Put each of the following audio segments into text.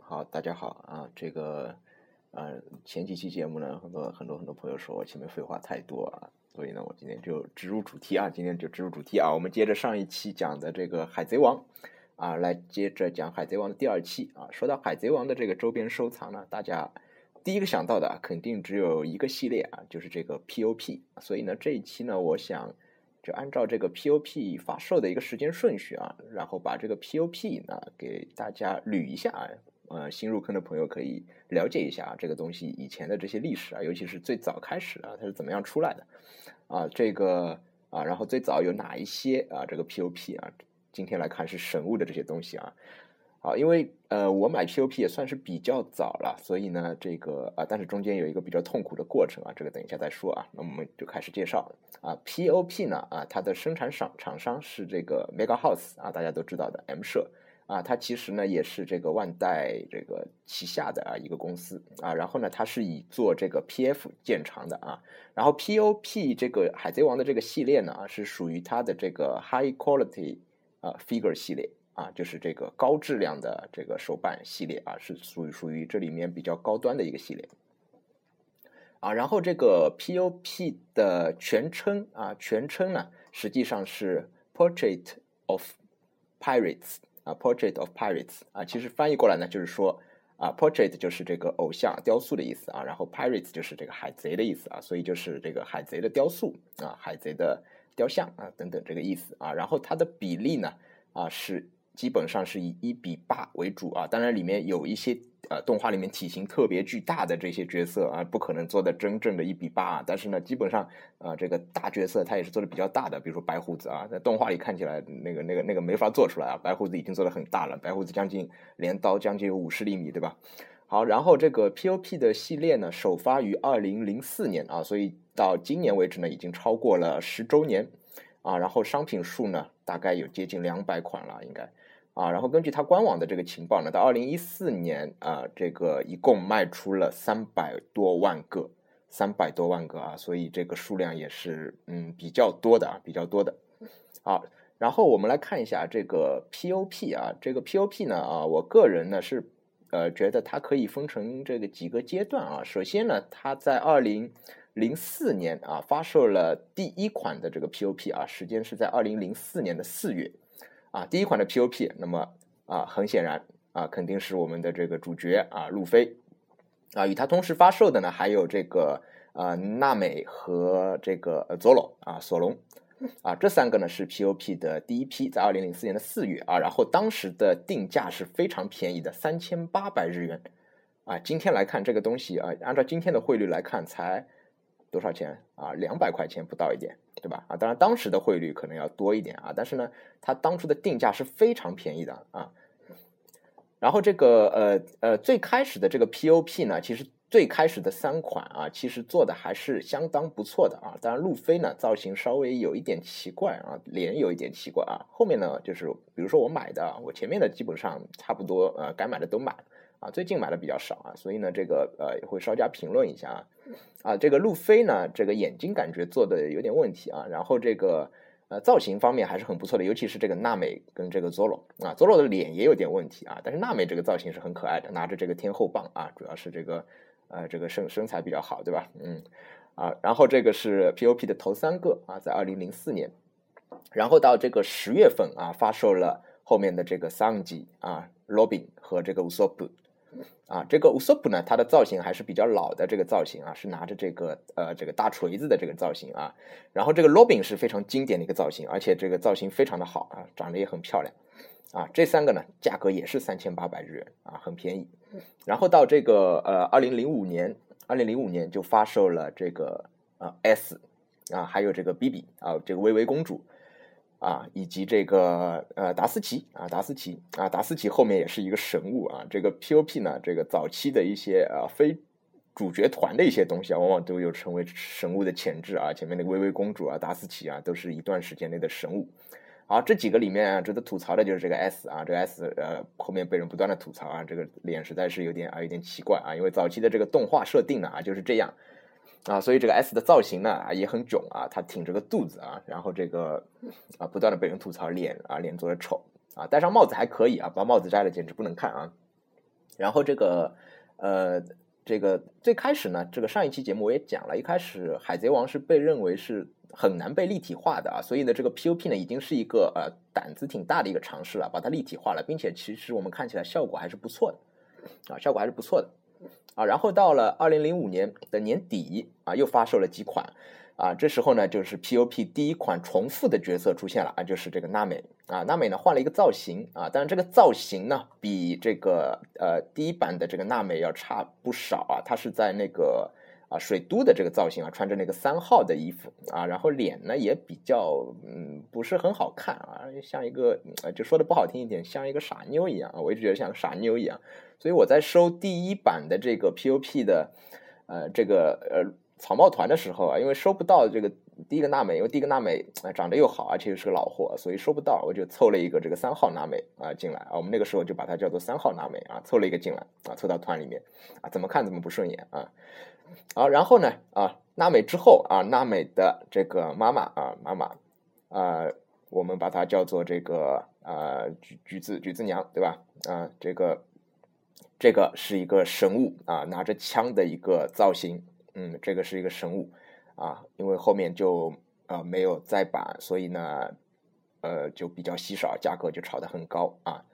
好，大家好啊，这个呃前几期节目呢，很多很多很多朋友说我前面废话太多啊，所以呢，我今天就直入主题啊，今天就直入主题啊，我们接着上一期讲的这个《海贼王》啊，来接着讲《海贼王》的第二期啊。说到《海贼王》的这个周边收藏呢，大家第一个想到的肯定只有一个系列啊，就是这个 POP。所以呢，这一期呢，我想就按照这个 POP 发售的一个时间顺序啊，然后把这个 POP 呢给大家捋一下啊。呃，新入坑的朋友可以了解一下啊，这个东西以前的这些历史啊，尤其是最早开始啊，它是怎么样出来的啊？这个啊，然后最早有哪一些啊？这个 POP 啊，今天来看是神物的这些东西啊。好，因为呃，我买 POP 也算是比较早了，所以呢，这个啊，但是中间有一个比较痛苦的过程啊，这个等一下再说啊。那我们就开始介绍啊，POP 呢啊，它的生产厂厂商是这个 Mega House 啊，大家都知道的 M 社。啊，它其实呢也是这个万代这个旗下的啊一个公司啊，然后呢它是以做这个 PF 建长的啊，然后 POP 这个海贼王的这个系列呢啊是属于它的这个 High Quality 啊 Figure 系列啊，就是这个高质量的这个手办系列啊，是属于属于这里面比较高端的一个系列啊，然后这个 POP 的全称啊全称呢实际上是 Portrait of Pirates。啊，Portrait of Pirates 啊，其实翻译过来呢，就是说啊，Portrait 就是这个偶像雕塑的意思啊，然后 Pirates 就是这个海贼的意思啊，所以就是这个海贼的雕塑啊，海贼的雕像啊等等这个意思啊，然后它的比例呢啊是。基本上是以一比八为主啊，当然里面有一些动画里面体型特别巨大的这些角色啊，不可能做的真正的一比八，但是呢，基本上啊这个大角色它也是做的比较大的，比如说白胡子啊，在动画里看起来那个那个那个没法做出来啊，白胡子已经做的很大了，白胡子将近镰刀将近有五十厘米，对吧？好，然后这个 POP 的系列呢，首发于二零零四年啊，所以到今年为止呢，已经超过了十周年啊，然后商品数呢，大概有接近两百款了，应该。啊，然后根据它官网的这个情报呢，到二零一四年啊，这个一共卖出了三百多万个，三百多万个啊，所以这个数量也是嗯比较多的啊，比较多的。好，然后我们来看一下这个 POP 啊，这个 POP 呢啊，我个人呢是呃觉得它可以分成这个几个阶段啊。首先呢，它在二零零四年啊发售了第一款的这个 POP 啊，时间是在二零零四年的四月。啊，第一款的 POP，那么啊，很显然啊，肯定是我们的这个主角啊，路飞啊，与他同时发售的呢，还有这个呃，娜美和这个呃，佐罗啊，索隆啊，这三个呢是 POP 的第一批，在二零零四年的四月啊，然后当时的定价是非常便宜的，三千八百日元啊，今天来看这个东西啊，按照今天的汇率来看才。多少钱啊？两百块钱不到一点，对吧？啊，当然当时的汇率可能要多一点啊，但是呢，它当初的定价是非常便宜的啊。然后这个呃呃，最开始的这个 POP 呢，其实最开始的三款啊，其实做的还是相当不错的啊。当然路飞呢，造型稍微有一点奇怪啊，脸有一点奇怪啊。后面呢，就是比如说我买的，我前面的基本上差不多呃，该买的都买了。啊，最近买的比较少啊，所以呢，这个呃会稍加评论一下啊。啊，这个路飞呢，这个眼睛感觉做的有点问题啊。然后这个呃造型方面还是很不错的，尤其是这个娜美跟这个 Zoro 啊，Zoro 的脸也有点问题啊，但是娜美这个造型是很可爱的，拿着这个天后棒啊，主要是这个呃这个身身材比较好，对吧？嗯啊，然后这个是 POP 的头三个啊，在二零零四年，然后到这个十月份啊，发售了后面的这个桑吉啊、罗宾和这个乌索普。啊，这个乌索普呢，它的造型还是比较老的这个造型啊，是拿着这个呃这个大锤子的这个造型啊。然后这个罗宾是非常经典的一个造型，而且这个造型非常的好啊，长得也很漂亮啊。这三个呢，价格也是三千八百日元啊，很便宜。然后到这个呃二零零五年，二零零五年就发售了这个呃 S 啊，还有这个 BB 啊，这个薇薇公主。啊，以及这个呃达斯奇啊，达斯奇啊，达斯奇后面也是一个神物啊。这个 POP 呢，这个早期的一些呃非主角团的一些东西啊，往往都有成为神物的潜质啊。前面那个薇薇公主啊，达斯奇啊，都是一段时间内的神物。好，这几个里面啊值得吐槽的就是这个 S 啊，这个 S 呃后面被人不断的吐槽啊，这个脸实在是有点啊有点奇怪啊，因为早期的这个动画设定呢啊就是这样。啊，所以这个 S 的造型呢啊也很囧啊，他挺着个肚子啊，然后这个啊不断的被人吐槽脸啊脸做的丑啊，戴上帽子还可以啊，把帽子摘了简直不能看啊。然后这个呃，这个最开始呢，这个上一期节目我也讲了，一开始海贼王是被认为是很难被立体化的啊，所以呢，这个 POP 呢已经是一个呃胆子挺大的一个尝试了，把它立体化了，并且其实我们看起来效果还是不错的啊，效果还是不错的啊。然后到了二零零五年的年底啊，又发售了几款。啊，这时候呢，就是 P.O.P 第一款重复的角色出现了啊，就是这个娜美啊，娜美呢换了一个造型啊，当然这个造型呢比这个呃第一版的这个娜美要差不少啊，它是在那个水都的这个造型啊，穿着那个三号的衣服啊，然后脸呢也比较嗯不是很好看啊，像一个就说的不好听一点，像一个傻妞一样啊，我一直觉得像个傻妞一样，所以我在收第一版的这个 P.O.P 的呃这个呃。草帽团的时候啊，因为收不到这个第一个娜美，因为第一个娜美长得又好，而且又是个老货，所以收不到，我就凑了一个这个三号娜美啊进来啊。我们那个时候就把它叫做三号娜美啊，凑了一个进来啊，凑到团里面啊，怎么看怎么不顺眼啊。好，然后呢啊，娜美之后啊，娜美的这个妈妈啊，妈妈啊，我们把它叫做这个啊橘橘子橘子娘对吧？啊，这个这个是一个神物啊，拿着枪的一个造型。嗯，这个是一个神物啊，因为后面就呃没有再版，所以呢，呃就比较稀少，价格就炒得很高啊。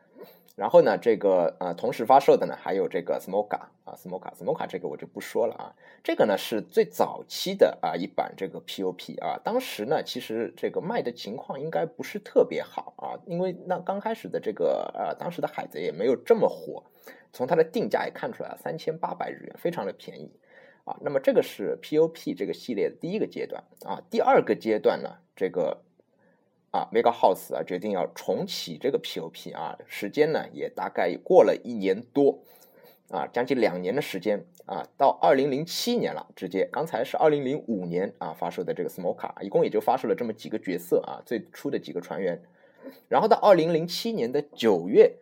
然后呢，这个呃同时发售的呢还有这个 Smoka 啊，Smoka，Smoka 这个我就不说了啊。这个呢是最早期的啊一版这个 POP 啊，当时呢其实这个卖的情况应该不是特别好啊，因为那刚开始的这个呃当时的海贼也没有这么火，从它的定价也看出来，三千八百日元，非常的便宜。啊，那么这个是 P.O.P 这个系列的第一个阶段啊，第二个阶段呢，这个啊，Mega House 啊决定要重启这个 P.O.P 啊，时间呢也大概过了一年多啊，将近两年的时间啊，到二零零七年了，直接刚才是二零零五年啊发售的这个 Smoka，一共也就发售了这么几个角色啊，最初的几个船员，然后到二零零七年的九月。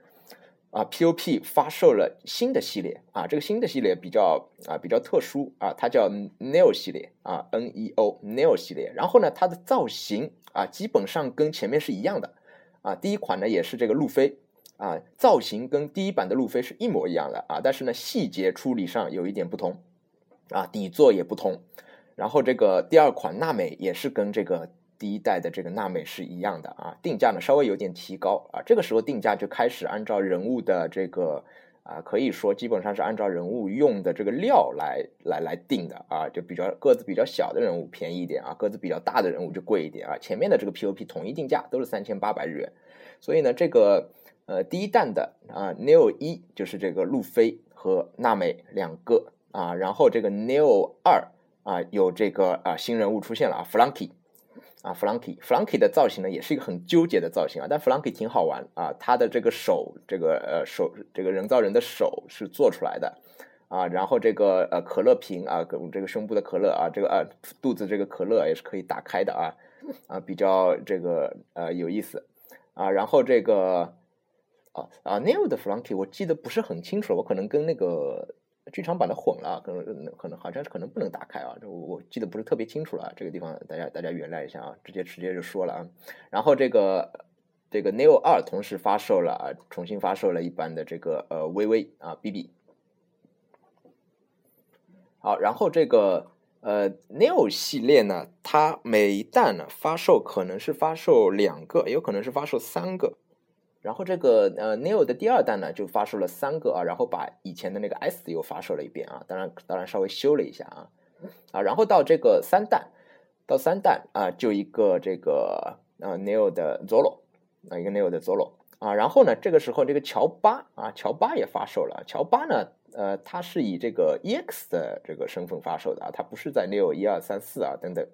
啊，P.O.P 发售了新的系列啊，这个新的系列比较啊比较特殊啊，它叫 Neo 系列啊，N.E.O Neo 系列。然后呢，它的造型啊基本上跟前面是一样的啊，第一款呢也是这个路飞啊，造型跟第一版的路飞是一模一样的啊，但是呢细节处理上有一点不同啊，底座也不同。然后这个第二款娜美也是跟这个。第一代的这个娜美是一样的啊，定价呢稍微有点提高啊，这个时候定价就开始按照人物的这个啊，可以说基本上是按照人物用的这个料来来来定的啊，就比较个子比较小的人物便宜一点啊，个子比较大的人物就贵一点啊。前面的这个 POP 统一定价都是三千八百日元，所以呢，这个呃第一弹的啊 Neo 一就是这个路飞和娜美两个啊，然后这个 Neo 二啊有这个啊新人物出现了啊 Flunky。啊，Flunky，Flunky 的造型呢，也是一个很纠结的造型啊。但 Flunky 挺好玩啊，他的这个手，这个呃手，这个人造人的手是做出来的啊。然后这个呃可乐瓶啊，跟这个胸部的可乐啊，这个呃肚子这个可乐也是可以打开的啊啊，比较这个呃有意思啊。然后这个啊啊 Neil 的 Flunky 我记得不是很清楚，我可能跟那个。剧场版的混了，可能可能好像是可能不能打开啊，这我记得不是特别清楚了，这个地方大家大家原谅一下啊，直接直接就说了啊。然后这个这个 Neo 二同时发售了啊，重新发售了一版的这个呃微微啊 BB。好，然后这个呃 Neo 系列呢，它每一弹呢发售可能是发售两个，也有可能是发售三个。然后这个呃，Neo 的第二弹呢，就发售了三个啊，然后把以前的那个 S 又发售了一遍啊，当然当然稍微修了一下啊。啊，然后到这个三弹，到三弹啊，就一个这个呃 Neo 的 Zolo 啊，一个 Neo 的 Zolo 啊，然后呢，这个时候这个乔巴啊，乔巴也发售了，乔巴呢，呃，他是以这个 EX 的这个身份发售的啊，他不是在 Neo 一二三四啊等等，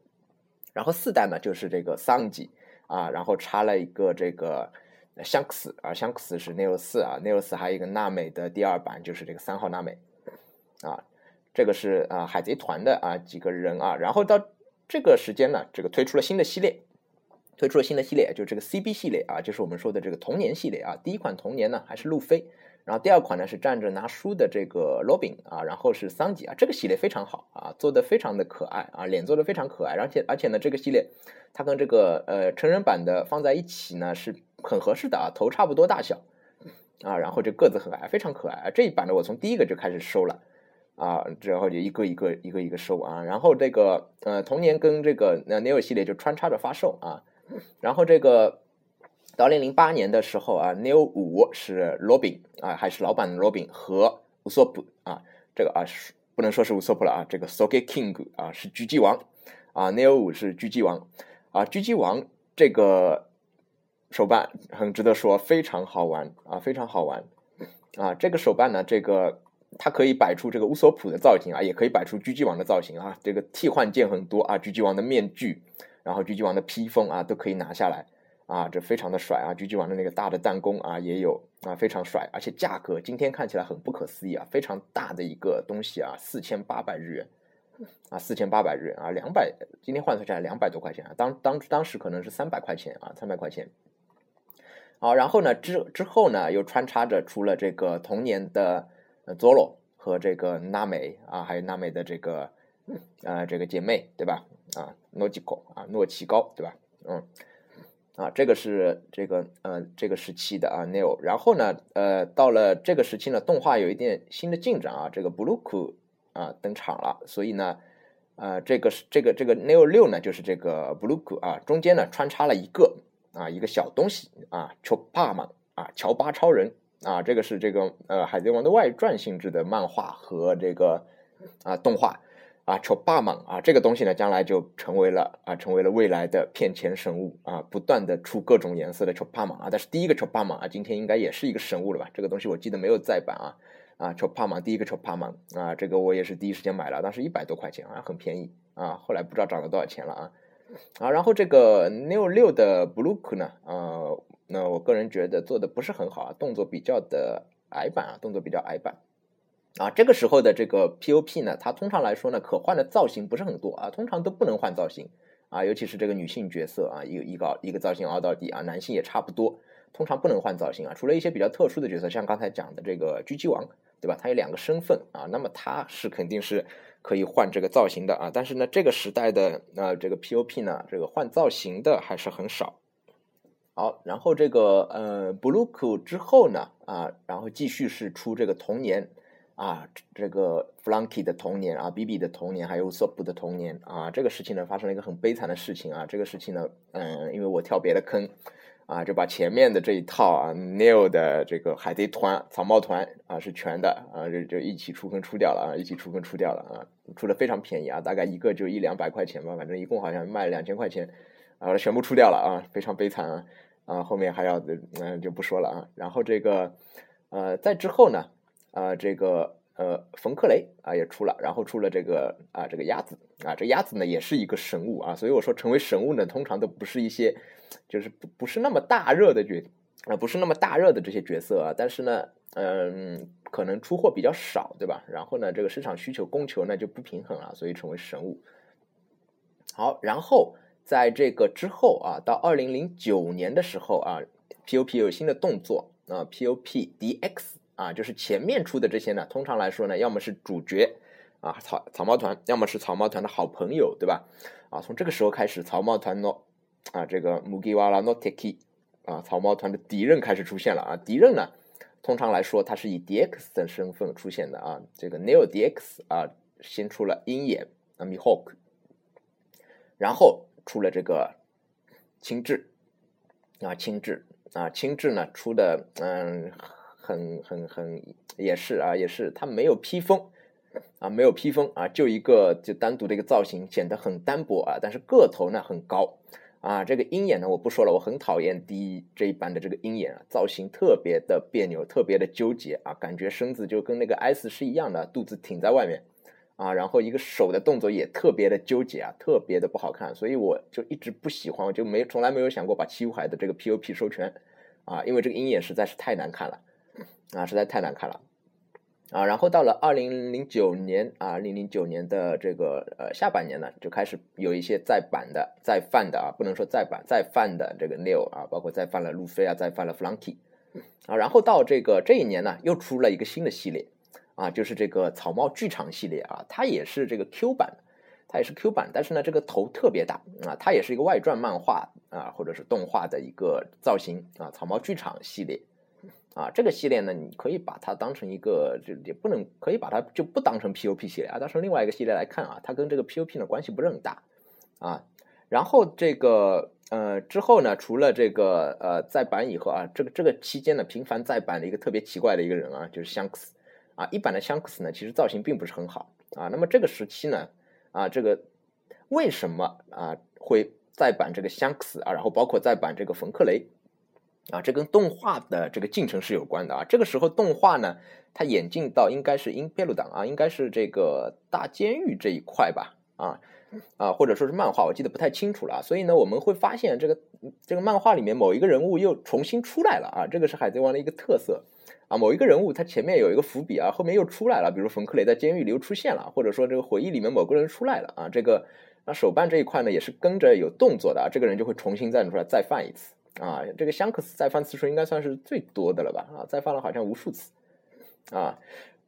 然后四代呢就是这个桑吉啊，然后插了一个这个。香克斯啊，香克斯是 Neo 四啊，Neo 四还有一个娜美的第二版，就是这个三号娜美啊，这个是啊海贼团的啊几个人啊，然后到这个时间呢，这个推出了新的系列，推出了新的系列，就这个 CB 系列啊，就是我们说的这个童年系列啊，第一款童年呢还是路飞，然后第二款呢是站着拿书的这个罗宾啊，然后是桑吉啊，这个系列非常好啊，做的非常的可爱啊，脸做的非常可爱，而且而且呢这个系列它跟这个呃成人版的放在一起呢是。很合适的啊，头差不多大小，啊，然后这个子很矮，非常可爱啊。这一版呢，我从第一个就开始收了啊，之后就一个一个一个一个收啊。然后这个呃，同年跟这个呃 Neo 系列就穿插着发售啊。然后这个到二零零八年的时候啊，Neo 五是 Robin 啊，还是老版的 Robin 和乌索普啊，这个啊是不能说是乌索普了啊，这个 Socket King 啊是狙击王啊，Neo 五是狙击王啊，狙击王这个。手办很值得说，非常好玩啊，非常好玩啊！这个手办呢，这个它可以摆出这个乌索普的造型啊，也可以摆出狙击王的造型啊。这个替换件很多啊，狙击王的面具，然后狙击王的披风啊，都可以拿下来啊，这非常的帅啊！狙击王的那个大的弹弓啊，也有啊，非常帅，而且价格今天看起来很不可思议啊，非常大的一个东西啊，四千八百日元啊，四千八百日元啊，两百今天换算下来两百多块钱啊，当当当时可能是三百块钱啊，三百块钱。好，然后呢，之之后呢，又穿插着出了这个童年的 Zoro 和这个娜美啊，还有娜美的这个呃这个姐妹，对吧？啊，诺基高啊，诺奇高，对吧？嗯，啊，这个是这个呃这个时期的啊 Neo，然后呢，呃，到了这个时期呢，动画有一点新的进展啊，这个 Blue 啊登场了，所以呢，呃，这个是这个这个 Neo 六呢，就是这个 Blue 啊，中间呢穿插了一个。啊，一个小东西啊，乔巴嘛啊，乔巴超人啊，这个是这个呃《海贼王》的外传性质的漫画和这个啊动画啊，丑巴嘛啊，这个东西呢，将来就成为了啊，成为了未来的骗钱神物啊，不断的出各种颜色的丑巴嘛啊，但是第一个丑巴嘛啊，今天应该也是一个神物了吧？这个东西我记得没有再版啊啊，乔巴嘛第一个乔巴嘛啊，这个我也是第一时间买了，当时一百多块钱啊，很便宜啊，后来不知道涨了多少钱了啊。啊，然后这个 Neo 六的 Blue 呢，呃，那我个人觉得做的不是很好啊，动作比较的矮板啊，动作比较矮板。啊，这个时候的这个 POP 呢，它通常来说呢，可换的造型不是很多啊，通常都不能换造型啊，尤其是这个女性角色啊，一一个一个造型凹到底啊，男性也差不多，通常不能换造型啊，除了一些比较特殊的角色，像刚才讲的这个狙击王，对吧？他有两个身份啊，那么他是肯定是。可以换这个造型的啊，但是呢，这个时代的呃这个 POP 呢，这个换造型的还是很少。好，然后这个呃布鲁克之后呢啊，然后继续是出这个童年啊，这个 Flunky 的童年啊，Bibi 的童年，还有 Sop 的童年啊，这个事情呢发生了一个很悲惨的事情啊，这个事情呢，嗯，因为我跳别的坑。啊，就把前面的这一套啊，Neil 的这个海贼团、草帽团啊是全的啊，就就一起出坑出掉了啊，一起出坑出掉了啊，出的非常便宜啊，大概一个就一两百块钱吧，反正一共好像卖两千块钱，啊，全部出掉了啊，非常悲惨啊，啊，后面还要嗯就不说了啊，然后这个呃在之后呢，啊这个呃冯克雷啊也出了，然后出了这个啊这个鸭子啊，这鸭子呢也是一个神物啊，所以我说成为神物呢，通常都不是一些。就是不不是那么大热的角啊，不是那么大热的这些角色啊，但是呢，嗯，可能出货比较少，对吧？然后呢，这个市场需求供求呢就不平衡了，所以成为神物。好，然后在这个之后啊，到二零零九年的时候啊，POP 有新的动作啊，POP DX 啊，就是前面出的这些呢，通常来说呢，要么是主角啊草草帽团，要么是草帽团的好朋友，对吧？啊，从这个时候开始，草帽团呢。啊，这个 Mugiwara no Teki 啊，草帽团的敌人开始出现了啊。敌人呢，通常来说，他是以 DX 的身份出现的啊。这个 Neo DX 啊，先出了鹰眼啊，Mihawk，然后出了这个青雉啊，青雉啊，青雉呢出的嗯，很很很也是啊，也是他没有披风啊，没有披风啊，就一个就单独的一个造型，显得很单薄啊，但是个头呢很高。啊，这个鹰眼呢，我不说了，我很讨厌第一这一版的这个鹰眼啊，造型特别的别扭，特别的纠结啊，感觉身子就跟那个 S 是一样的，肚子挺在外面啊，然后一个手的动作也特别的纠结啊，特别的不好看，所以我就一直不喜欢，我就没从来没有想过把七武海的这个 POP 收全啊，因为这个鹰眼实在是太难看了啊，实在太难看了。啊，然后到了二零零九年啊，二零零九年的这个呃下半年呢，就开始有一些再版的、再犯的啊，不能说再版、再犯的这个 Neo 啊，包括再犯了路飞啊，再犯了 Flunky 啊，然后到这个这一年呢，又出了一个新的系列啊，就是这个草帽剧场系列啊，它也是这个 Q 版，它也是 Q 版，但是呢，这个头特别大啊，它也是一个外传漫画啊，或者是动画的一个造型啊，草帽剧场系列。啊，这个系列呢，你可以把它当成一个，就也不能可以把它就不当成 POP 系列啊，当成另外一个系列来看啊，它跟这个 POP 呢关系不是很大啊。然后这个呃之后呢，除了这个呃再版以后啊，这个这个期间呢频繁再版的一个特别奇怪的一个人啊，就是香克斯啊，一版的香克斯呢其实造型并不是很好啊。那么这个时期呢啊，这个为什么啊会再版这个香克斯啊，然后包括再版这个冯克雷？啊，这跟动画的这个进程是有关的啊。这个时候动画呢，它演进到应该是英贝鲁党啊，应该是这个大监狱这一块吧，啊啊，或者说是漫画，我记得不太清楚了。所以呢，我们会发现这个这个漫画里面某一个人物又重新出来了啊，这个是海贼王的一个特色啊。某一个人物他前面有一个伏笔啊，后面又出来了，比如冯克雷在监狱里又出现了，或者说这个回忆里面某个人出来了啊。这个那手办这一块呢，也是跟着有动作的啊，这个人就会重新站出来再犯一次。啊，这个香克斯再犯次数应该算是最多的了吧？啊，再犯了好像无数次，啊，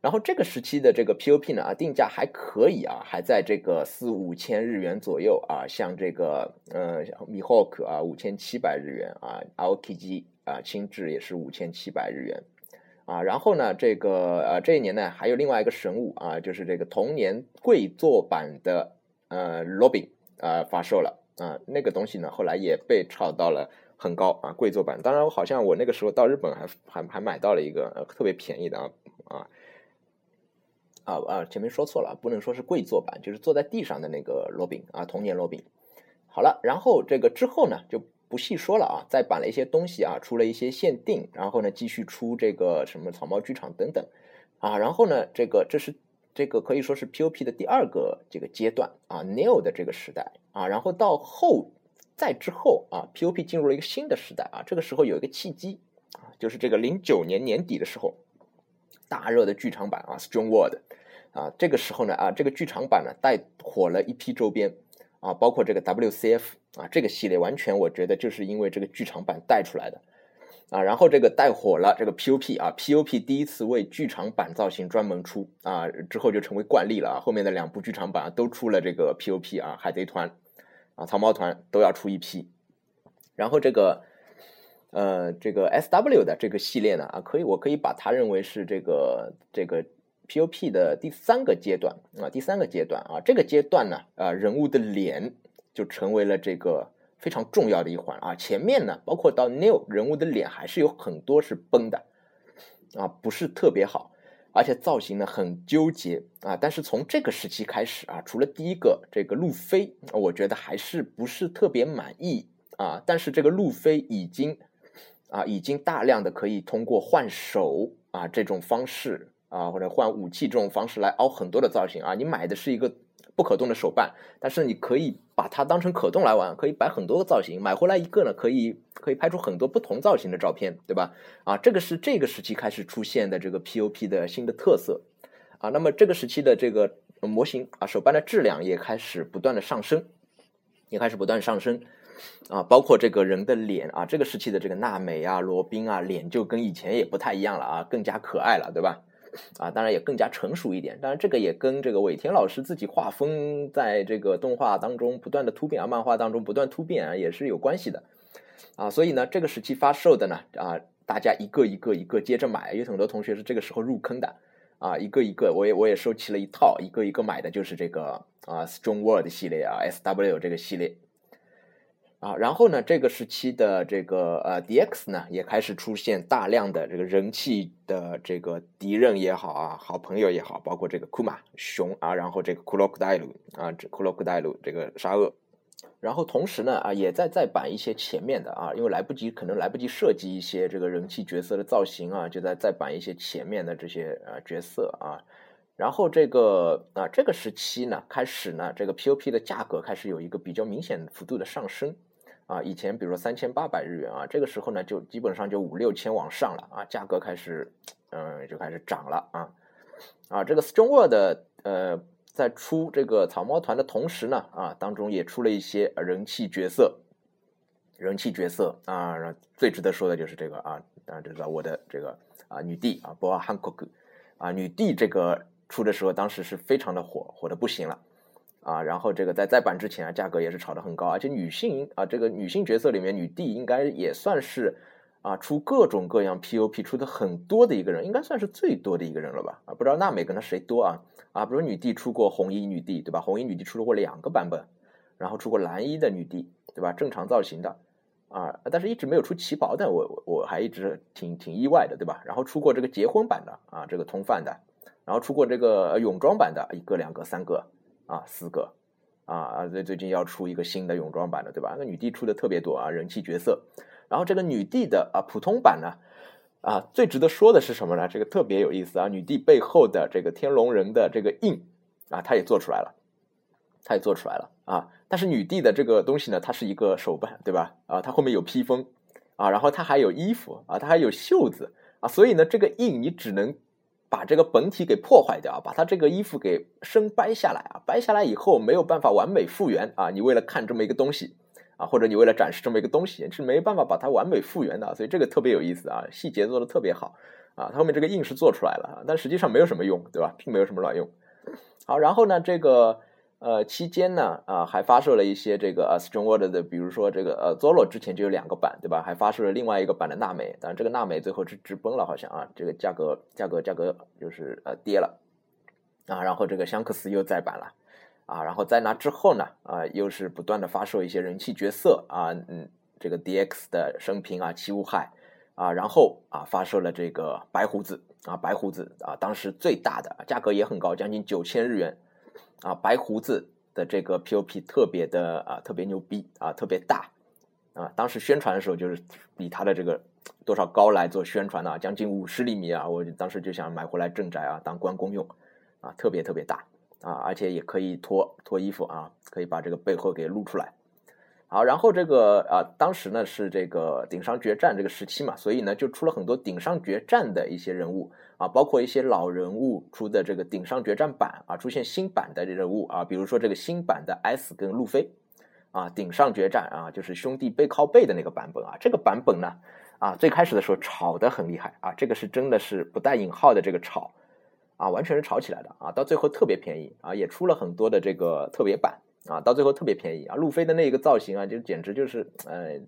然后这个时期的这个 POP 呢，啊，定价还可以啊，还在这个四五千日元左右啊，像这个呃米霍克啊五千七百日元啊，LKG 啊轻质也是五千七百日元啊，然后呢，这个呃这一年呢还有另外一个神物啊，就是这个同年贵作版的呃罗宾啊发售了啊，那个东西呢后来也被炒到了。很高啊，贵族版。当然，我好像我那个时候到日本还还还买到了一个呃特别便宜的啊啊啊啊！前面说错了，不能说是贵族版，就是坐在地上的那个罗宾啊，童年罗宾。好了，然后这个之后呢就不细说了啊，再版了一些东西啊，出了一些限定，然后呢继续出这个什么草帽剧场等等啊，然后呢这个这是这个可以说是 POP 的第二个这个阶段啊，Neo 的这个时代啊，然后到后。再之后啊，POP 进入了一个新的时代啊，这个时候有一个契机啊，就是这个零九年年底的时候，大热的剧场版啊，Strong World 啊，这个时候呢啊，这个剧场版呢带火了一批周边啊，包括这个 WCF 啊，这个系列完全我觉得就是因为这个剧场版带出来的啊，然后这个带火了这个 POP 啊，POP 第一次为剧场版造型专门出啊，之后就成为惯例了啊，后面的两部剧场版都出了这个 POP 啊，海贼团。啊，草帽团都要出一批，然后这个，呃，这个 S W 的这个系列呢，啊，可以，我可以把它认为是这个这个 P O P 的第三个阶段啊，第三个阶段啊，这个阶段呢，啊，人物的脸就成为了这个非常重要的一环啊，前面呢，包括到 New 人物的脸还是有很多是崩的，啊，不是特别好。而且造型呢很纠结啊，但是从这个时期开始啊，除了第一个这个路飞，我觉得还是不是特别满意啊。但是这个路飞已经啊，已经大量的可以通过换手啊这种方式啊，或者换武器这种方式来凹很多的造型啊。你买的是一个。不可动的手办，但是你可以把它当成可动来玩，可以摆很多个造型。买回来一个呢，可以可以拍出很多不同造型的照片，对吧？啊，这个是这个时期开始出现的这个 POP 的新的特色啊。那么这个时期的这个模型啊，手办的质量也开始不断的上升，也开始不断上升啊。包括这个人的脸啊，这个时期的这个娜美啊、罗宾啊，脸就跟以前也不太一样了啊，更加可爱了，对吧？啊，当然也更加成熟一点。当然，这个也跟这个尾田老师自己画风在这个动画当中不断的突变啊，漫画当中不断突变啊，也是有关系的。啊，所以呢，这个时期发售的呢，啊，大家一个一个一个接着买，有很多同学是这个时候入坑的。啊，一个一个，我也我也收齐了一套，一个一个买的就是这个啊，Strong World 系列啊，SW 这个系列。啊，然后呢，这个时期的这个呃 DX 呢，也开始出现大量的这个人气的这个敌人也好啊，好朋友也好，包括这个库马熊啊，然后这个库洛克戴鲁啊，这库洛克戴鲁这个沙鳄，然后同时呢啊，也在再版一些前面的啊，因为来不及，可能来不及设计一些这个人气角色的造型啊，就在再版一些前面的这些呃角色啊，然后这个啊这个时期呢，开始呢，这个 POP 的价格开始有一个比较明显幅度的上升。啊，以前比如说三千八百日元啊，这个时候呢就基本上就五六千往上了啊，价格开始嗯就开始涨了啊啊，这个 strong word 呃在出这个草帽团的同时呢啊，当中也出了一些人气角色，人气角色啊，最值得说的就是这个啊啊这个我的这个啊女帝啊波尔汉克克啊女帝这个出的时候，当时是非常的火火的不行了。啊，然后这个在再版之前啊，价格也是炒得很高，而且女性啊，这个女性角色里面女帝应该也算是啊，出各种各样 POP 出的很多的一个人，应该算是最多的一个人了吧？啊，不知道娜美跟他谁多啊？啊，比如女帝出过红衣女帝，对吧？红衣女帝出了过两个版本，然后出过蓝衣的女帝，对吧？正常造型的，啊，但是一直没有出旗袍的，我我还一直挺挺意外的，对吧？然后出过这个结婚版的，啊，这个通贩的，然后出过这个泳装版的，一个、两个、三个，啊，四个，啊啊，最最近要出一个新的泳装版的，对吧？那女帝出的特别多啊，人气角色。然后这个女帝的啊普通版呢，啊最值得说的是什么呢？这个特别有意思啊，女帝背后的这个天龙人的这个印啊，它也做出来了，它也做出来了啊。但是女帝的这个东西呢，它是一个手办，对吧？啊，它后面有披风啊，然后它还有衣服啊，它还有袖子啊，所以呢，这个印你只能把这个本体给破坏掉，把他这个衣服给生掰下来啊，掰下来以后没有办法完美复原啊。你为了看这么一个东西。啊，或者你为了展示这么一个东西，是没办法把它完美复原的，所以这个特别有意思啊，细节做的特别好啊。他后面这个印是做出来了，但实际上没有什么用，对吧？并没有什么卵用。好，然后呢，这个呃期间呢，啊还发售了一些这个呃 Strong World 的，比如说这个呃 Zolo 之前就有两个版，对吧？还发售了另外一个版的娜美，但这个娜美最后是直崩了，好像啊，这个价格价格价格就是呃跌了啊。然后这个香克斯又再版了。啊，然后在那之后呢，啊，又是不断的发售一些人气角色啊，嗯，这个 DX 的生平啊，七武海啊，然后啊，发售了这个白胡子啊，白胡子啊，当时最大的价格也很高，将近九千日元啊，白胡子的这个 POP 特别的啊，特别牛逼啊，特别大啊，当时宣传的时候就是以他的这个多少高来做宣传的啊，将近五十厘米啊，我当时就想买回来镇宅啊，当关公用啊，特别特别大。啊，而且也可以脱脱衣服啊，可以把这个背后给露出来。好，然后这个啊，当时呢是这个顶上决战这个时期嘛，所以呢就出了很多顶上决战的一些人物啊，包括一些老人物出的这个顶上决战版啊，出现新版的人物啊，比如说这个新版的 S 跟路飞啊，顶上决战啊，就是兄弟背靠背的那个版本啊，这个版本呢啊，最开始的时候炒得很厉害啊，这个是真的是不带引号的这个炒。啊，完全是炒起来的啊！到最后特别便宜啊，也出了很多的这个特别版啊，到最后特别便宜啊。路飞的那个造型啊，就简直就是，呃，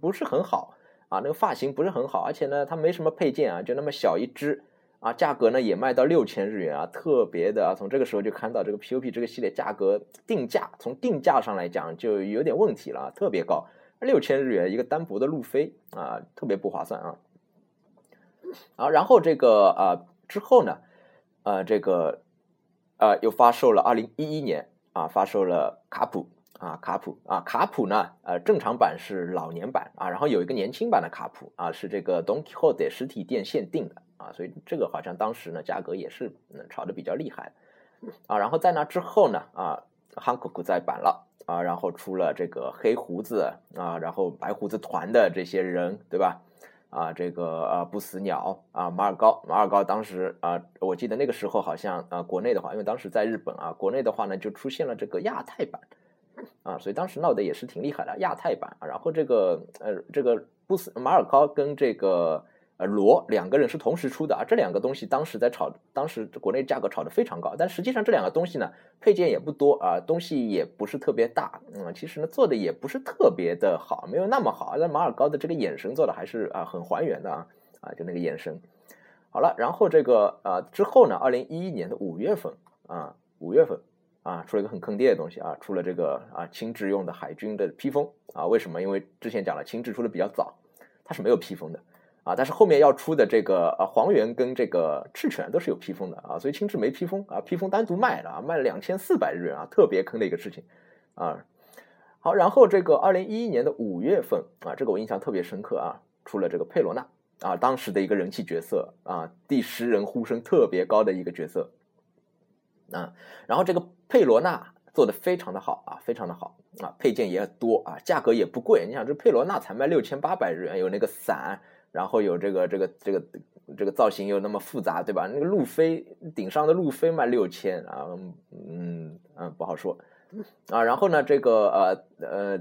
不是很好啊，那个发型不是很好，而且呢，它没什么配件啊，就那么小一只啊，价格呢也卖到六千日元啊，特别的啊。从这个时候就看到这个 POP 这个系列价格定价，从定价上来讲就有点问题了，特别高，六千日元一个单薄的路飞啊，特别不划算啊。啊，然后这个啊之后呢？呃，这个，呃，又发售了二零一一年啊，发售了卡普啊，卡普啊，卡普呢，呃，正常版是老年版啊，然后有一个年轻版的卡普啊，是这个 Don Quixote 实体店限定的啊，所以这个好像当时呢价格也是炒的比较厉害啊，然后在那之后呢啊，汉克库再版了啊，然后出了这个黑胡子啊，然后白胡子团的这些人，对吧？啊，这个啊不死鸟啊，马尔高，马尔高当时啊，我记得那个时候好像啊，国内的话，因为当时在日本啊，国内的话呢就出现了这个亚太版啊，所以当时闹得也是挺厉害的亚太版，然后这个呃，这个不死马尔高跟这个。呃，罗两个人是同时出的啊，这两个东西当时在炒，当时国内价格炒得非常高，但实际上这两个东西呢，配件也不多啊，东西也不是特别大，嗯，其实呢做的也不是特别的好，没有那么好。但马尔高的这个眼神做的还是啊很还原的啊，啊就那个眼神。好了，然后这个呃之后呢，二零一一年的五月份啊，五月份啊出了一个很坑爹的东西啊，出了这个啊轻质用的海军的披风啊，为什么？因为之前讲了轻质出的比较早，它是没有披风的。啊，但是后面要出的这个呃黄猿跟这个赤犬都是有披风的啊，所以青雉没披风啊，披风单独卖了啊，卖了两千四百日元啊，特别坑的一个事情啊。好，然后这个二零一一年的五月份啊，这个我印象特别深刻啊，出了这个佩罗娜啊，当时的一个人气角色啊，第十人呼声特别高的一个角色啊，然后这个佩罗娜做的非常的好啊，非常的好啊，配件也多啊，价格也不贵，你想这佩罗娜才卖六千八百日元，有那个伞。然后有这个这个这个这个造型又那么复杂，对吧？那个路飞顶上的路飞卖六千啊，嗯嗯不好说啊。然后呢，这个呃呃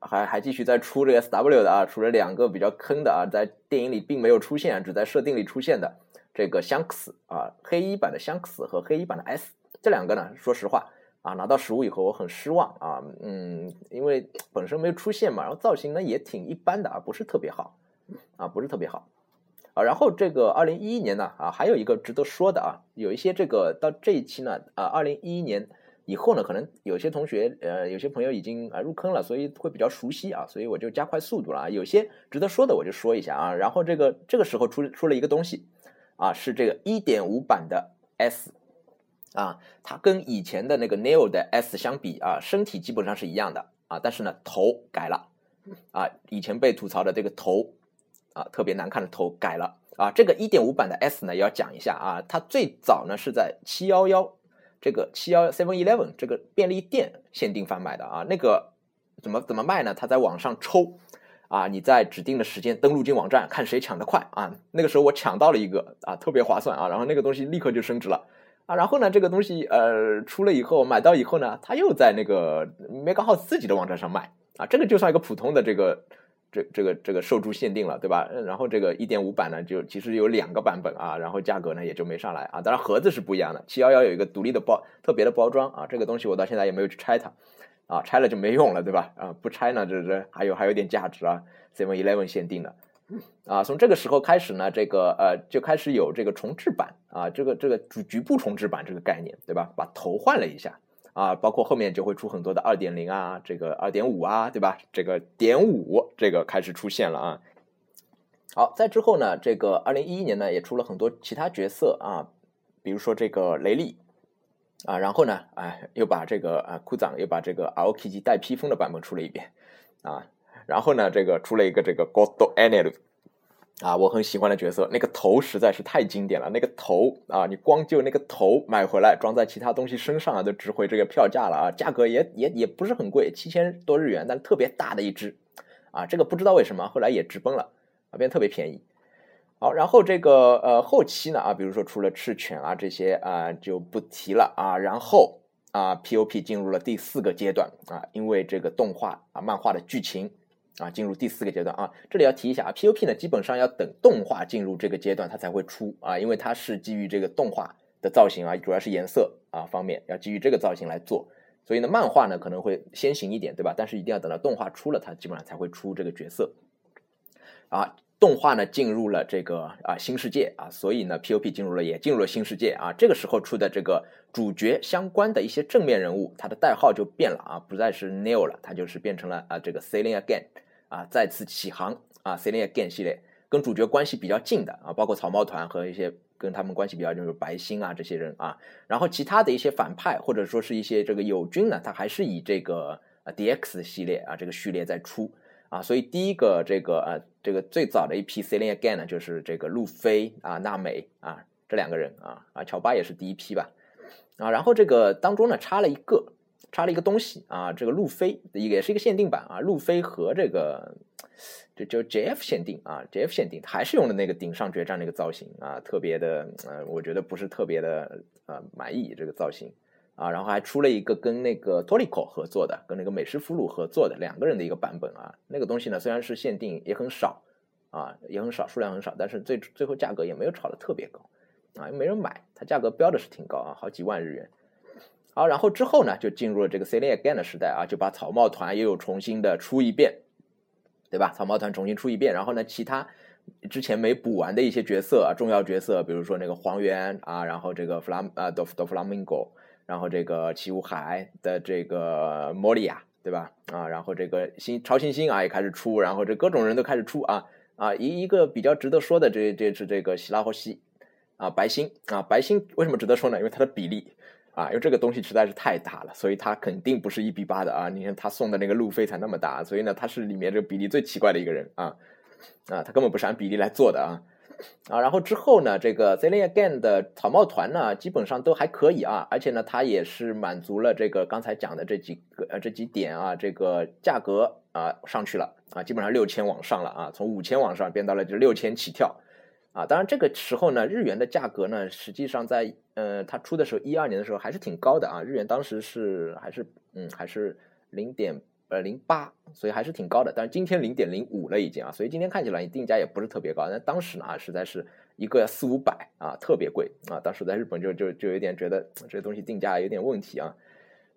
还还继续在出这个 S W 的啊，出了两个比较坑的啊，在电影里并没有出现，只在设定里出现的这个香克斯啊，黑衣版的香克斯和黑衣版的 S 这两个呢，说实话啊，拿到实物以后我很失望啊，嗯，因为本身没有出现嘛，然后造型呢也挺一般的啊，不是特别好。啊，不是特别好。啊，然后这个二零一一年呢，啊，还有一个值得说的啊，有一些这个到这一期呢，啊，二零一一年以后呢，可能有些同学呃，有些朋友已经啊入坑了，所以会比较熟悉啊，所以我就加快速度了啊。有些值得说的我就说一下啊。然后这个这个时候出出了一个东西啊，是这个一点五版的 S 啊，它跟以前的那个 Neo 的 S 相比啊，身体基本上是一样的啊，但是呢头改了啊，以前被吐槽的这个头。啊，特别难看的头改了啊！这个一点五版的 S 呢，也要讲一下啊。它最早呢是在七幺幺这个七幺 Seven Eleven 这个便利店限定贩卖的啊。那个怎么怎么卖呢？它在网上抽啊，你在指定的时间登录进网站，看谁抢得快啊。那个时候我抢到了一个啊，特别划算啊。然后那个东西立刻就升值了啊。然后呢，这个东西呃出了以后买到以后呢，它又在那个 Mega House 自己的网站上卖啊。这个就算一个普通的这个。这这个这个受注限定了，对吧？然后这个一点五版呢，就其实有两个版本啊，然后价格呢也就没上来啊。当然盒子是不一样的，七幺幺有一个独立的包，特别的包装啊。这个东西我到现在也没有去拆它，啊，拆了就没用了，对吧？啊，不拆呢，这这还有还有点价值啊。Seven Eleven 限定的，啊，从这个时候开始呢，这个呃就开始有这个重置版啊，这个这个局局部重置版这个概念，对吧？把头换了一下。啊，包括后面就会出很多的二点零啊，这个二点五啊，对吧？这个点五这个开始出现了啊。好，在之后呢，这个二零一一年呢也出了很多其他角色啊，比如说这个雷利啊，然后呢，哎，又把这个啊库藏又把这个 l k g 带披风的版本出了一遍啊，然后呢，这个出了一个这个 God Anel。啊，我很喜欢的角色，那个头实在是太经典了。那个头啊，你光就那个头买回来装在其他东西身上啊，就值回这个票价了啊。价格也也也不是很贵，七千多日元，但特别大的一只啊。这个不知道为什么后来也直奔了啊，变特别便宜。好，然后这个呃后期呢啊，比如说出了赤犬啊这些啊就不提了啊。然后啊，P.O.P 进入了第四个阶段啊，因为这个动画啊漫画的剧情。啊，进入第四个阶段啊，这里要提一下啊，POP 呢基本上要等动画进入这个阶段它才会出啊，因为它是基于这个动画的造型啊，主要是颜色啊方面要基于这个造型来做，所以呢漫画呢可能会先行一点，对吧？但是一定要等到动画出了，它基本上才会出这个角色啊。动画呢进入了这个啊新世界啊，所以呢 POP 进入了也进入了新世界啊。这个时候出的这个主角相关的一些正面人物，他的代号就变了啊，不再是 Neil 了，他就是变成了啊这个 Sailing Again 啊再次起航啊 Sailing Again 系列跟主角关系比较近的啊，包括草帽团和一些跟他们关系比较就是白星啊这些人啊，然后其他的一些反派或者说是一些这个友军呢，他还是以这个啊 DX 系列啊这个序列在出。啊，所以第一个这个呃，这个最早的一批 Sailing Again 呢，就是这个路飞啊、娜美啊这两个人啊啊，乔巴也是第一批吧啊，然后这个当中呢插了一个插了一个东西啊，这个路飞也是一个限定版啊，路飞和这个就就 JF 限定啊，JF 限定还是用的那个顶上决战那个造型啊，特别的呃，我觉得不是特别的呃满意这个造型。啊，然后还出了一个跟那个 Toriko 合作的，跟那个美式俘虏合作的两个人的一个版本啊。那个东西呢，虽然是限定，也很少啊，也很少，数量很少，但是最最后价格也没有炒的特别高啊，又没人买，它价格标的是挺高啊，好几万日元。好，然后之后呢，就进入了这个 c l i Again 的时代啊，就把草帽团又重新的出一遍，对吧？草帽团重新出一遍，然后呢，其他之前没补完的一些角色啊，重要角色，比如说那个黄猿啊，然后这个弗拉啊，Do Do Flamingo。然后这个齐武海的这个莫利亚，对吧？啊，然后这个新超新星啊也开始出，然后这各种人都开始出啊啊一一个比较值得说的，这这是这个希拉霍西啊白星啊白星为什么值得说呢？因为它的比例啊，因为这个东西实在是太大了，所以它肯定不是一比八的啊。你看他送的那个路飞才那么大，所以呢他是里面这个比例最奇怪的一个人啊啊，他根本不是按比例来做的啊。啊，然后之后呢，这个 z e l i a Again 的草帽团呢，基本上都还可以啊，而且呢，它也是满足了这个刚才讲的这几个呃这几点啊，这个价格啊上去了啊，基本上六千往上了啊，从五千往上变到了就六千起跳啊。当然这个时候呢，日元的价格呢，实际上在呃它出的时候一二年的时候还是挺高的啊，日元当时是还是嗯还是零点。呃，零八，所以还是挺高的，但是今天零点零五了已经啊，所以今天看起来定价也不是特别高，但当时呢啊，实在是一个四五百啊，特别贵啊，当时在日本就就就有点觉得这个东西定价有点问题啊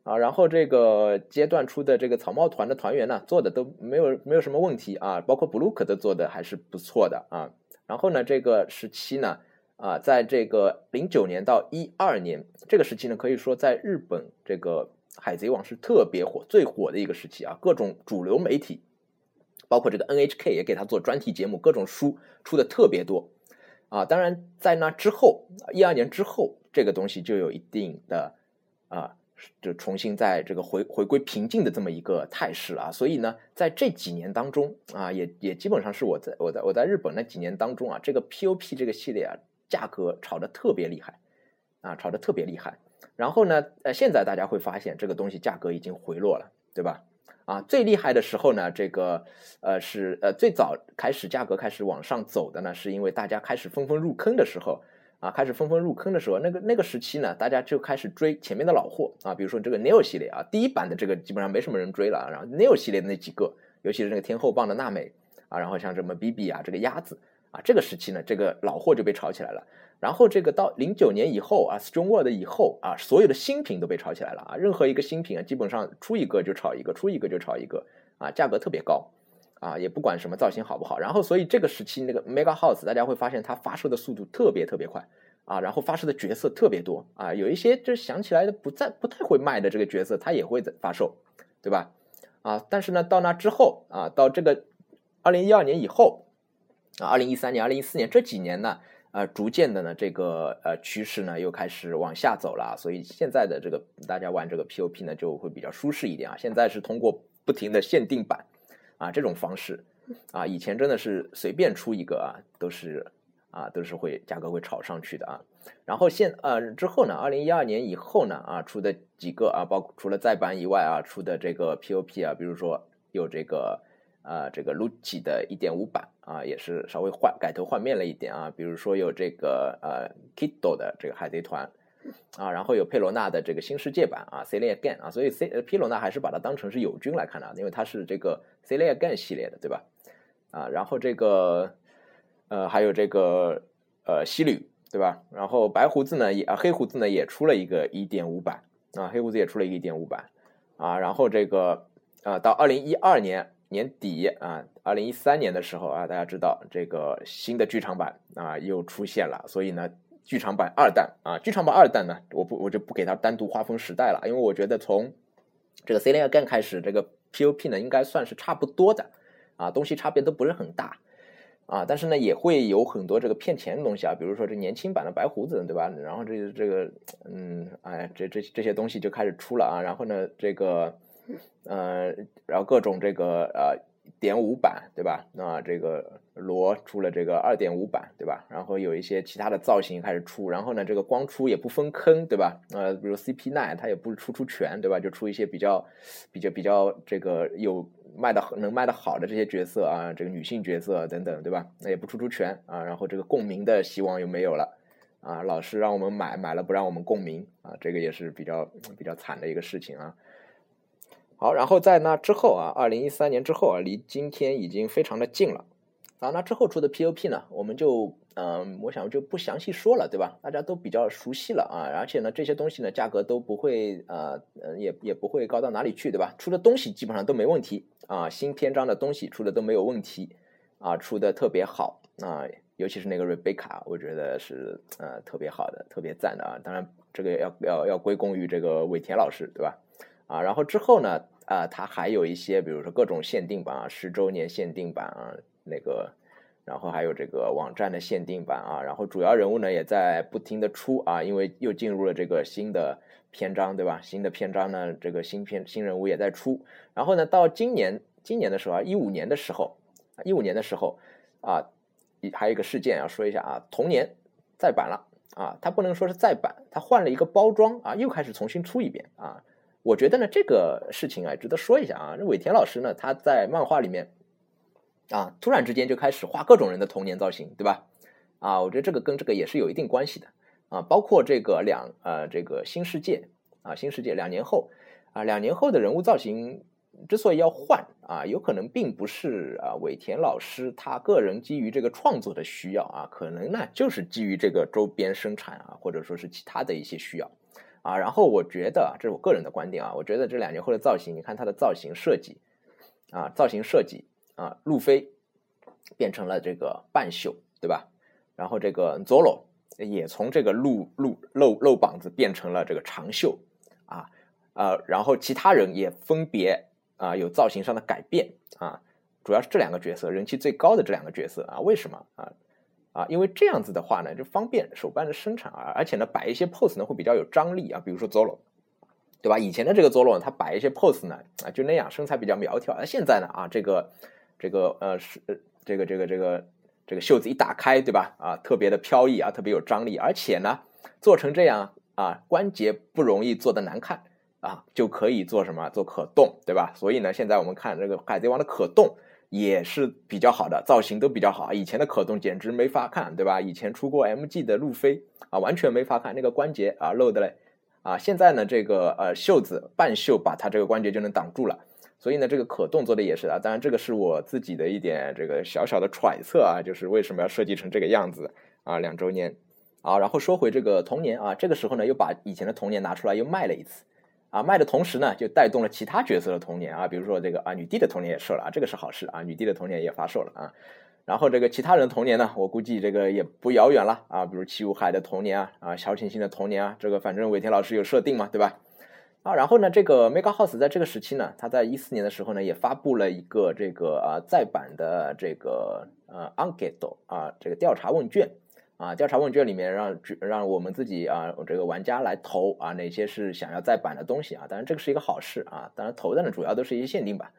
啊，然后这个阶段出的这个草帽团的团员呢，做的都没有没有什么问题啊，包括布鲁克的做的还是不错的啊。然后呢，这个时期呢，啊，在这个零九年到一二年这个时期呢，可以说在日本这个海贼王是特别火、最火的一个时期啊，各种主流媒体，包括这个 NHK 也给他做专题节目，各种书出的特别多啊。当然，在那之后一二年之后，这个东西就有一定的啊。就重新在这个回回归平静的这么一个态势啊，所以呢，在这几年当中啊，也也基本上是我在我在我在日本那几年当中啊，这个 POP 这个系列啊，价格炒得特别厉害啊，炒得特别厉害。然后呢，呃，现在大家会发现这个东西价格已经回落了，对吧？啊，最厉害的时候呢，这个呃是呃最早开始价格开始往上走的呢，是因为大家开始纷纷入坑的时候。啊，开始纷纷入坑的时候，那个那个时期呢，大家就开始追前面的老货啊，比如说这个 Neo 系列啊，第一版的这个基本上没什么人追了，然后 Neo 系列的那几个，尤其是那个天后棒的娜美啊，然后像什么 BB 啊，这个鸭子啊，这个时期呢，这个老货就被炒起来了。然后这个到零九年以后啊，Strong World 以后啊，所有的新品都被炒起来了啊，任何一个新品啊，基本上出一个就炒一个，出一个就炒一个啊，价格特别高啊，也不管什么造型好不好。然后所以这个时期那个 Mega House 大家会发现它发售的速度特别特别快。啊，然后发售的角色特别多啊，有一些就是想起来的不再不太会卖的这个角色，它也会在发售，对吧？啊，但是呢，到那之后啊，到这个二零一二年以后啊，二零一三年、二零一四年这几年呢，呃，逐渐的呢，这个呃趋势呢又开始往下走了，所以现在的这个大家玩这个 POP 呢就会比较舒适一点啊。现在是通过不停的限定版啊这种方式啊，以前真的是随便出一个啊都是。啊，都是会价格会炒上去的啊，然后现呃之后呢，二零一二年以后呢啊出的几个啊，包括除了再版以外啊出的这个 POP 啊，比如说有这个啊这个 Lucky 的一点五版啊，也是稍微换改头换面了一点啊，比如说有这个呃 Kido 的这个海贼团啊，然后有佩罗娜的这个新世界版啊 c e l i Again 啊，所以 C 佩罗娜还是把它当成是友军来看的，因为它是这个 c e l i Again 系列的，对吧？啊，然后这个。呃，还有这个呃，西吕，对吧？然后白胡子呢，也啊，黑胡子呢也出了一个一点五版啊，黑胡子也出了一个一点五版啊。然后这个啊，到二零一二年年底啊，二零一三年的时候啊，大家知道这个新的剧场版啊又出现了，所以呢，剧场版二弹啊，剧场版二弹呢，我不我就不给它单独划分时代了，因为我觉得从这个 C 零 Again 开始，这个 POP 呢应该算是差不多的啊，东西差别都不是很大。啊，但是呢，也会有很多这个骗钱的东西啊，比如说这年轻版的白胡子，对吧？然后这这个，嗯，哎，这这这些东西就开始出了啊。然后呢，这个，呃，然后各种这个呃点五版，对吧？那这个罗出了这个二点五版，对吧？然后有一些其他的造型开始出，然后呢，这个光出也不分坑，对吧？呃，比如 CP nine，它也不是出出全，对吧？就出一些比较比较比较这个有。卖的能卖的好的这些角色啊，这个女性角色等等，对吧？那也不出出全啊，然后这个共鸣的希望又没有了啊，老是让我们买，买了不让我们共鸣啊，这个也是比较比较惨的一个事情啊。好，然后在那之后啊，二零一三年之后啊，离今天已经非常的近了。啊，那之后出的 POP 呢，我们就嗯，我想就不详细说了，对吧？大家都比较熟悉了啊，而且呢，这些东西呢，价格都不会呃，也也不会高到哪里去，对吧？出的东西基本上都没问题啊，新篇章的东西出的都没有问题啊，出的特别好啊，尤其是那个瑞贝卡我觉得是呃特别好的，特别赞的啊。当然，这个要要要归功于这个尾田老师，对吧？啊，然后之后呢，啊，它还有一些，比如说各种限定版啊，十周年限定版啊。那个，然后还有这个网站的限定版啊，然后主要人物呢也在不停的出啊，因为又进入了这个新的篇章，对吧？新的篇章呢，这个新篇新人物也在出。然后呢，到今年今年的时候啊，一五年的时候，一五年的时候啊，还有一个事件要说一下啊，同年再版了啊，它不能说是再版，它换了一个包装啊，又开始重新出一遍啊。我觉得呢，这个事情啊，值得说一下啊。那尾田老师呢，他在漫画里面。啊，突然之间就开始画各种人的童年造型，对吧？啊，我觉得这个跟这个也是有一定关系的啊。包括这个两呃，这个新世界啊，新世界两年后啊，两年后的人物造型之所以要换啊，有可能并不是啊尾田老师他个人基于这个创作的需要啊，可能呢就是基于这个周边生产啊，或者说是其他的一些需要啊。然后我觉得，这是我个人的观点啊，我觉得这两年后的造型，你看它的造型设计啊，造型设计啊，路飞变成了这个半袖，对吧？然后这个 Zoro 也从这个露露露露膀子变成了这个长袖啊，呃，然后其他人也分别啊有造型上的改变啊。主要是这两个角色人气最高的这两个角色啊，为什么啊？啊，因为这样子的话呢，就方便手办的生产啊，而且呢，摆一些 pose 呢会比较有张力啊。比如说 Zoro，对吧？以前的这个 Zoro 他摆一些 pose 呢啊，就那样，身材比较苗条。而现在呢啊，这个这个呃是这个这个这个这个袖子一打开，对吧？啊，特别的飘逸啊，特别有张力，而且呢，做成这样啊，关节不容易做的难看啊，就可以做什么？做可动，对吧？所以呢，现在我们看这个海贼王的可动。也是比较好的，造型都比较好。以前的可动简直没法看，对吧？以前出过 MG 的路飞啊，完全没法看，那个关节啊露的嘞啊。现在呢，这个呃袖子半袖把它这个关节就能挡住了，所以呢，这个可动做的也是啊。当然，这个是我自己的一点这个小小的揣测啊，就是为什么要设计成这个样子啊？两周年啊，然后说回这个童年啊，这个时候呢，又把以前的童年拿出来又卖了一次。啊，卖的同时呢，就带动了其他角色的童年啊，比如说这个啊，女帝的童年也售了啊，这个是好事啊，女帝的童年也发售了啊。然后这个其他人童年呢，我估计这个也不遥远了啊，比如齐武海的童年啊，啊，小清新的童年啊，这个反正尾田老师有设定嘛，对吧？啊，然后呢，这个 Mega House 在这个时期呢，他在一四年的时候呢，也发布了一个这个啊再版的这个呃 Anketo 啊这个调查问卷。啊，调查问卷里面让让我们自己啊，这个玩家来投啊，哪些是想要再版的东西啊？当然这个是一个好事啊。当然投的呢，主要都是一些限定版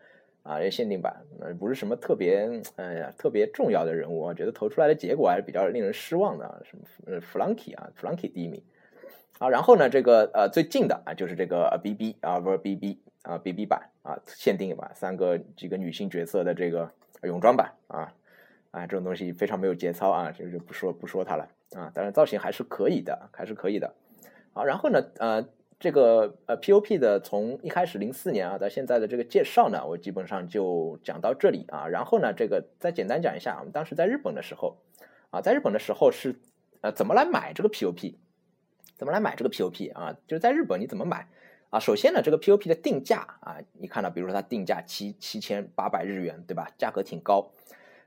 啊，一些限定版，呃，不是什么特别哎呀特别重要的人物。我觉得投出来的结果还是比较令人失望的。什么呃，Flunky 啊，Flunky 第一名啊。然后呢，这个呃最近的啊，就是这个 BB 啊，不是 BB 啊，BB 版啊，限定版，三个几个女性角色的这个泳装版啊。啊，这种东西非常没有节操啊，就就不说不说它了啊。当然造型还是可以的，还是可以的。好，然后呢，呃，这个呃 POP 的从一开始零四年啊到现在的这个介绍呢，我基本上就讲到这里啊。然后呢，这个再简单讲一下，我们当时在日本的时候啊，在日本的时候是呃怎么来买这个 POP，怎么来买这个 POP 啊？就是在日本你怎么买啊？首先呢，这个 POP 的定价啊，你看到，比如说它定价七七千八百日元，对吧？价格挺高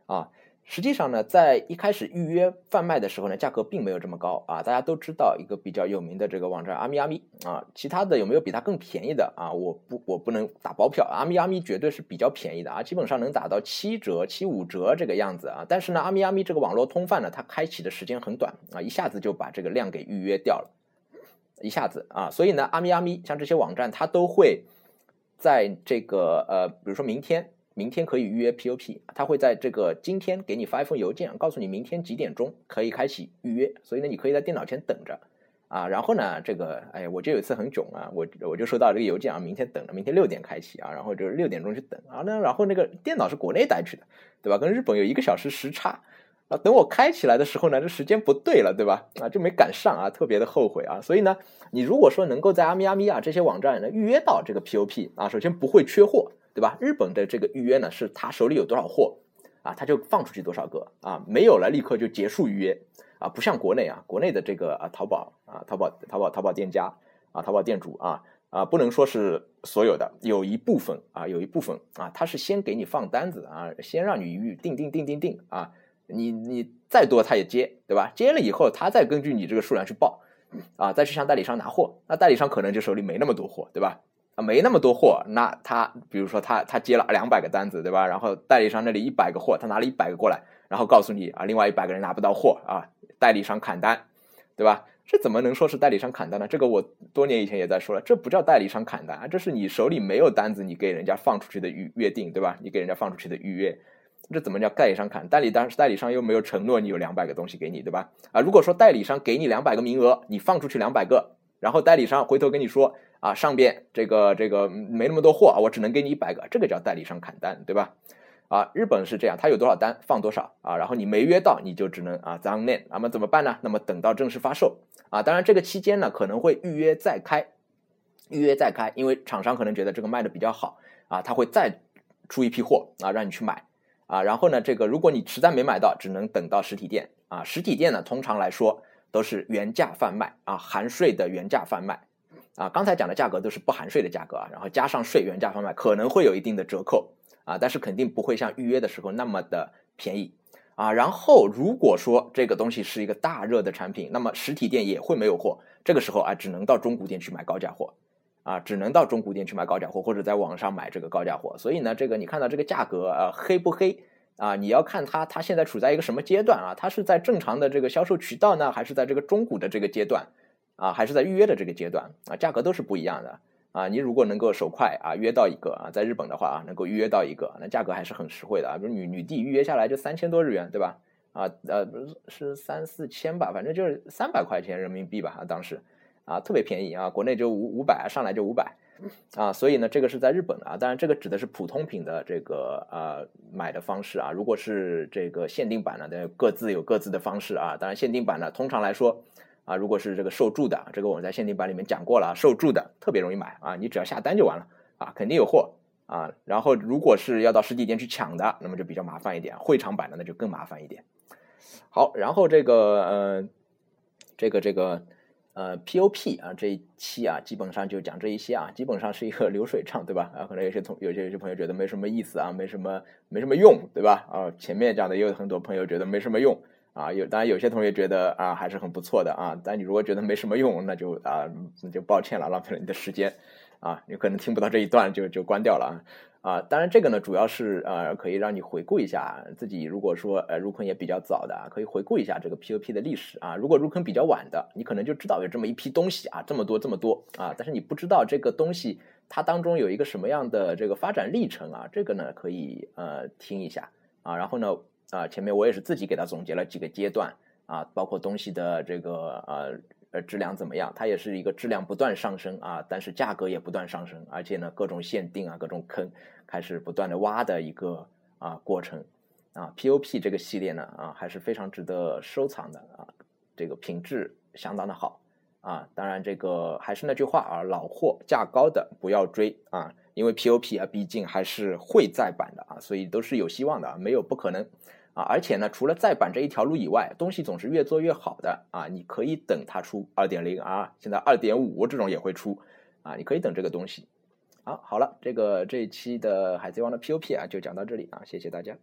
啊。实际上呢，在一开始预约贩卖的时候呢，价格并没有这么高啊。大家都知道一个比较有名的这个网站阿咪阿咪啊，其他的有没有比它更便宜的啊？我不，我不能打包票。阿咪阿咪绝对是比较便宜的啊，基本上能打到七折、七五折这个样子啊。但是呢，阿咪阿咪这个网络通贩呢，它开启的时间很短啊，一下子就把这个量给预约掉了，一下子啊。所以呢，阿咪阿咪像这些网站，它都会在这个呃，比如说明天。明天可以预约 POP，他会在这个今天给你发一封邮件，告诉你明天几点钟可以开启预约。所以呢，你可以在电脑前等着啊。然后呢，这个哎，我就有一次很囧啊，我我就收到这个邮件啊，明天等着，明天六点开启啊，然后就是六点钟去等啊。那然后那个电脑是国内带去的，对吧？跟日本有一个小时时差啊。等我开起来的时候呢，这时间不对了，对吧？啊，就没赶上啊，特别的后悔啊。所以呢，你如果说能够在阿咪阿咪啊这些网站呢预约到这个 POP 啊，首先不会缺货。对吧？日本的这个预约呢，是他手里有多少货啊，他就放出去多少个啊，没有了立刻就结束预约啊，不像国内啊，国内的这个啊淘宝啊淘宝淘宝淘宝店家啊淘宝店主啊啊不能说是所有的，有一部分啊有一部分啊，他是先给你放单子啊，先让你预定定定定定啊，你你再多他也接，对吧？接了以后他再根据你这个数量去报啊，再去向代理商拿货，那代理商可能就手里没那么多货，对吧？没那么多货，那他比如说他他接了两百个单子，对吧？然后代理商那里一百个货，他拿了一百个过来，然后告诉你啊，另外一百个人拿不到货啊，代理商砍单，对吧？这怎么能说是代理商砍单呢？这个我多年以前也在说了，这不叫代理商砍单啊，这是你手里没有单子，你给人家放出去的预约定，对吧？你给人家放出去的预约，这怎么叫代理商砍？代理单代理商又没有承诺你有两百个东西给你，对吧？啊，如果说代理商给你两百个名额，你放出去两百个，然后代理商回头跟你说。啊，上边这个这个没那么多货啊，我只能给你一百个，这个叫代理商砍单，对吧？啊，日本是这样，他有多少单放多少啊，然后你没约到，你就只能啊 z o n n 那么怎么办呢？那么等到正式发售啊，当然这个期间呢可能会预约再开，预约再开，因为厂商可能觉得这个卖的比较好啊，他会再出一批货啊让你去买啊，然后呢这个如果你实在没买到，只能等到实体店啊，实体店呢通常来说都是原价贩卖啊，含税的原价贩卖。啊，刚才讲的价格都是不含税的价格啊，然后加上税原价贩卖可能会有一定的折扣啊，但是肯定不会像预约的时候那么的便宜啊。然后如果说这个东西是一个大热的产品，那么实体店也会没有货，这个时候啊，只能到中古店去买高价货啊，只能到中古店去买高价货，或者在网上买这个高价货。所以呢，这个你看到这个价格啊，黑不黑啊？你要看它它现在处在一个什么阶段啊？它是在正常的这个销售渠道呢，还是在这个中古的这个阶段？啊，还是在预约的这个阶段啊，价格都是不一样的啊。你如果能够手快啊，约到一个啊，在日本的话啊，能够预约到一个，那价格还是很实惠的啊。比如女女帝预约下来就三千多日元，对吧？啊呃，是三四千吧，反正就是三百块钱人民币吧啊，当时啊特别便宜啊，国内就五五百上来就五百啊，所以呢，这个是在日本啊。当然，这个指的是普通品的这个呃买的方式啊。如果是这个限定版的，各自有各自的方式啊。当然，限定版呢，通常来说。啊，如果是这个受注的，这个我们在限定版里面讲过了，受注的特别容易买啊，你只要下单就完了啊，肯定有货啊。然后如果是要到实体店去抢的，那么就比较麻烦一点，会场版的那就更麻烦一点。好，然后这个呃，这个这个呃 POP 啊，这一期啊，基本上就讲这一些啊，基本上是一个流水账，对吧？啊，可能有些同有些有些朋友觉得没什么意思啊，没什么没什么用，对吧？啊，前面讲的也有很多朋友觉得没什么用。啊，有当然有些同学觉得啊还是很不错的啊，但你如果觉得没什么用，那就啊那就抱歉了，浪费了你的时间。啊，你可能听不到这一段就就关掉了啊。啊，当然这个呢主要是呃可以让你回顾一下自己，如果说呃入坑也比较早的，可以回顾一下这个 P O P 的历史啊，如果入坑比较晚的，你可能就知道有这么一批东西啊，这么多这么多啊，但是你不知道这个东西它当中有一个什么样的这个发展历程啊，这个呢可以呃听一下啊，然后呢。啊，前面我也是自己给他总结了几个阶段啊，包括东西的这个呃呃质量怎么样，它也是一个质量不断上升啊，但是价格也不断上升，而且呢各种限定啊各种坑开始不断的挖的一个啊过程啊，POP 这个系列呢啊还是非常值得收藏的啊，这个品质相当的好啊，当然这个还是那句话啊，老货价高的不要追啊，因为 POP 啊毕竟还是会再版的啊，所以都是有希望的啊，没有不可能。啊，而且呢，除了再版这一条路以外，东西总是越做越好的啊！你可以等它出二点零啊，现在二点五这种也会出啊，你可以等这个东西。好，好了，这个这一期的海贼王的 POP 啊，就讲到这里啊，谢谢大家。